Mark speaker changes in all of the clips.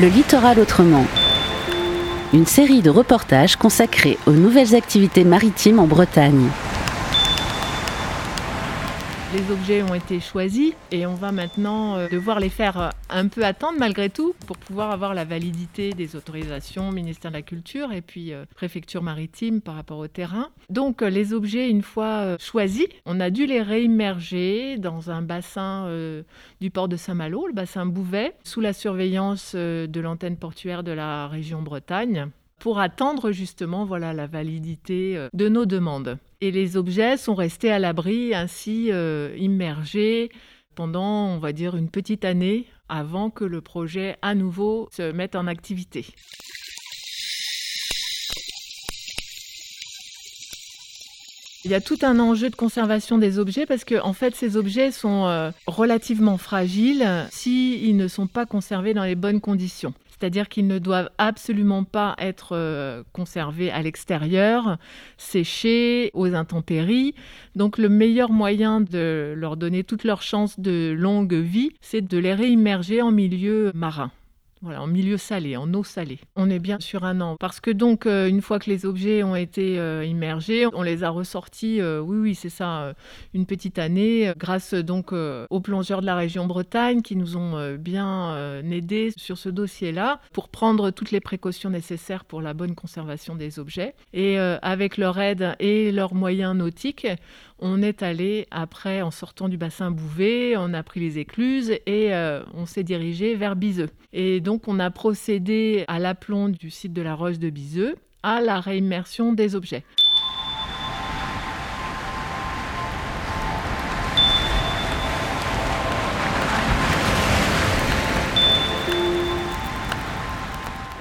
Speaker 1: Le littoral autrement. Une série de reportages consacrés aux nouvelles activités maritimes en Bretagne.
Speaker 2: Les objets ont été choisis et on va maintenant euh, devoir les faire euh, un peu attendre malgré tout pour pouvoir avoir la validité des autorisations ministère de la Culture et puis euh, préfecture maritime par rapport au terrain. Donc les objets, une fois choisis, on a dû les réimmerger dans un bassin du port de Saint-Malo, le bassin Bouvet, sous la surveillance de l'antenne portuaire de la région Bretagne pour attendre justement voilà la validité de nos demandes et les objets sont restés à l'abri, ainsi euh, immergés pendant, on va dire, une petite année avant que le projet à nouveau se mette en activité. Il y a tout un enjeu de conservation des objets parce que en fait ces objets sont euh, relativement fragiles s'ils ne sont pas conservés dans les bonnes conditions c'est-à-dire qu'ils ne doivent absolument pas être euh, conservés à l'extérieur, séchés aux intempéries. Donc le meilleur moyen de leur donner toutes leurs chances de longue vie, c'est de les réimmerger en milieu marin. Voilà, en milieu salé, en eau salée. On est bien sur un an. Parce que donc, euh, une fois que les objets ont été euh, immergés, on les a ressortis, euh, oui, oui, c'est ça, une petite année, grâce donc aux plongeurs de la région Bretagne qui nous ont bien aidés sur ce dossier-là pour prendre toutes les précautions nécessaires pour la bonne conservation des objets. Et avec leur aide et leurs moyens nautiques, on est allé après, en sortant du bassin Bouvet, on a pris les écluses et on s'est dirigé vers Biseux. Et donc on a procédé à l'aplomb du site de la Roche de Biseux à la réimmersion des objets.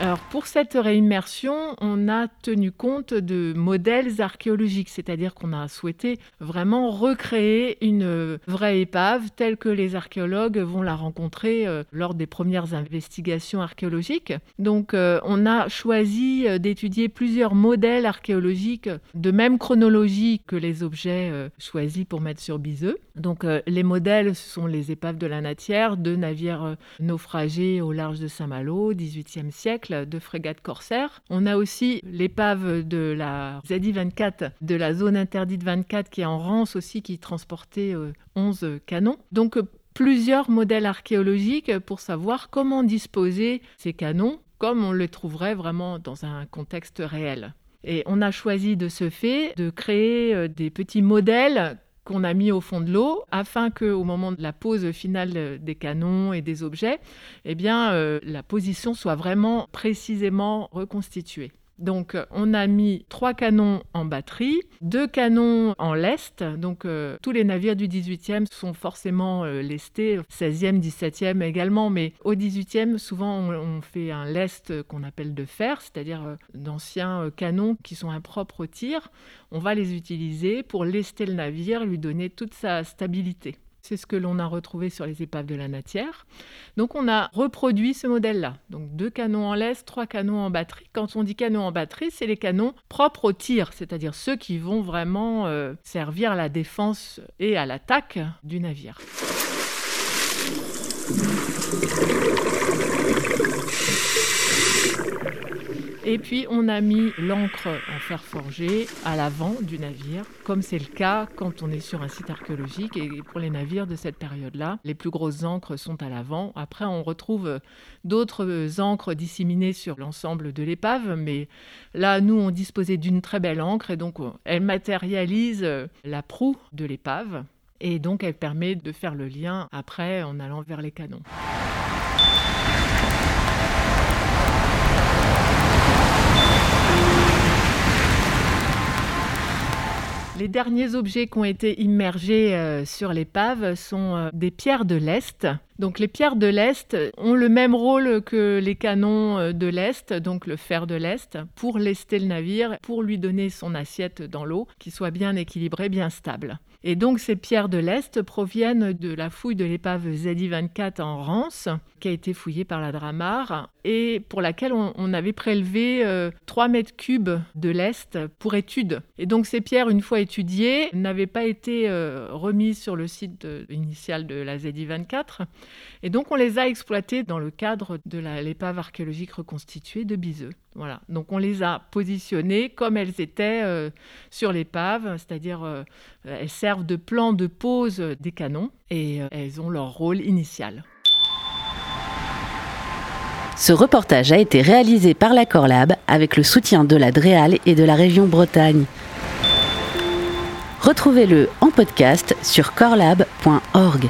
Speaker 2: Alors pour cette réimmersion, on a tenu compte de modèles archéologiques, c'est-à-dire qu'on a souhaité vraiment recréer une vraie épave telle que les archéologues vont la rencontrer euh, lors des premières investigations archéologiques. Donc euh, on a choisi euh, d'étudier plusieurs modèles archéologiques de même chronologie que les objets choisis pour mettre sur Biseux. Donc les modèles ce sont les épaves de la Natière, deux navires naufragés au large de Saint-Malo, 18e siècle de frégates corsaires. On a aussi l'épave de la ZI-24 de la zone interdite 24 qui est en Rance aussi, qui transportait 11 euh, canons. Donc euh, plusieurs modèles archéologiques pour savoir comment disposer ces canons comme on les trouverait vraiment dans un contexte réel. Et on a choisi de ce fait de créer euh, des petits modèles qu'on a mis au fond de l'eau afin que au moment de la pose finale des canons et des objets, eh euh, la position soit vraiment précisément reconstituée. Donc, euh, on a mis trois canons en batterie, deux canons en lest. Donc, euh, tous les navires du 18e sont forcément lestés, 16e, 17e également. Mais au 18e, souvent, on, fait un lest qu'on appelle de fer, c'est-à-dire d'anciens canons qui sont impropres au tir. On va les utiliser pour lester le navire, lui donner toute sa stabilité. C'est ce que l'on a retrouvé sur les épaves de la Natière. Donc on a reproduit ce modèle-là. Donc deux canons en laisse, trois canons en batterie. Quand on dit canons en batterie, c'est les canons propres au tir, c'est-à-dire ceux qui vont vraiment euh, servir à la défense et à l'attaque du navire. Et puis on a mis l'encre en fer forgé à l'avant du navire, comme c'est le cas quand on est sur un site archéologique. Et pour les navires de cette période-là, les plus grosses encres sont à l'avant. Après, on retrouve d'autres encres disséminées sur l'ensemble de l'épave, mais là, nous, on disposait d'une très belle encre et donc elle matérialise la proue de l'épave. Et donc, elle permet de faire le lien après en allant vers les canons. Les derniers objets qui ont été immergés euh, sur l'épave sont euh, des pierres de l'Est. Donc les pierres de l'Est ont le même rôle que les canons euh, de l'Est, donc le fer de l'Est, pour lester le navire, pour lui donner son assiette dans l'eau, qui soit bien équilibrée, bien stable. Et donc ces pierres de l'Est proviennent de la fouille de l'épave ZI-24 en Rance, qui a été fouillée par la Dramar, et pour laquelle on, avait prélevé 3 euh, mètres cubes de l'Est pour étude. Et donc ces pierres, une fois étudiées, n'avaient pas été euh, remises sur le site initial de la ZI-24, Et donc on les a exploitées dans le cadre de l'épave archéologique reconstituée de Biseux. Voilà. Donc on les a positionnées comme elles étaient euh, sur l'épave, c'est-à-dire euh, elles servent de plan de pose des canons et euh, elles ont leur rôle initial.
Speaker 1: Ce reportage a été réalisé par la Corlab avec le soutien de la Dréal et de la région Bretagne. Retrouvez-le en podcast sur corlab.org.